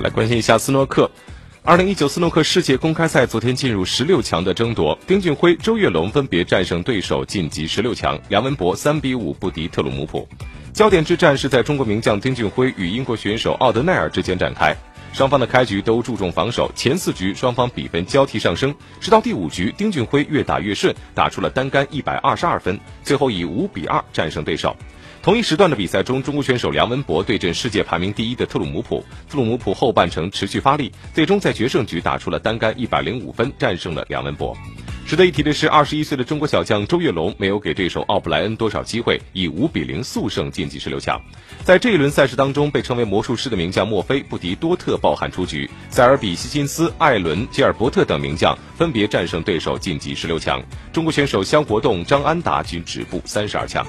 来关心一下斯诺克。二零一九斯诺克世界公开赛昨天进入十六强的争夺，丁俊晖、周跃龙分别战胜对手晋级十六强，梁文博三比五不敌特鲁姆普。焦点之战是在中国名将丁俊晖与英国选手奥德奈尔之间展开，双方的开局都注重防守，前四局双方比分交替上升，直到第五局，丁俊晖越打越顺，打出了单杆一百二十二分，最后以五比二战胜对手。同一时段的比赛中，中国选手梁文博对阵世界排名第一的特鲁姆普。特鲁姆普后半程持续发力，最终在决胜局打出了单杆一百零五分，战胜了梁文博。值得一提的是，二十一岁的中国小将周跃龙没有给对手奥布莱恩多少机会，以五比零速胜晋级十六强。在这一轮赛事当中，被称为魔术师的名将墨菲不敌多特抱憾出局，塞尔比希金斯、艾伦、吉尔伯特等名将分别战胜对手晋级十六强。中国选手肖国栋、张安达均止步三十二强。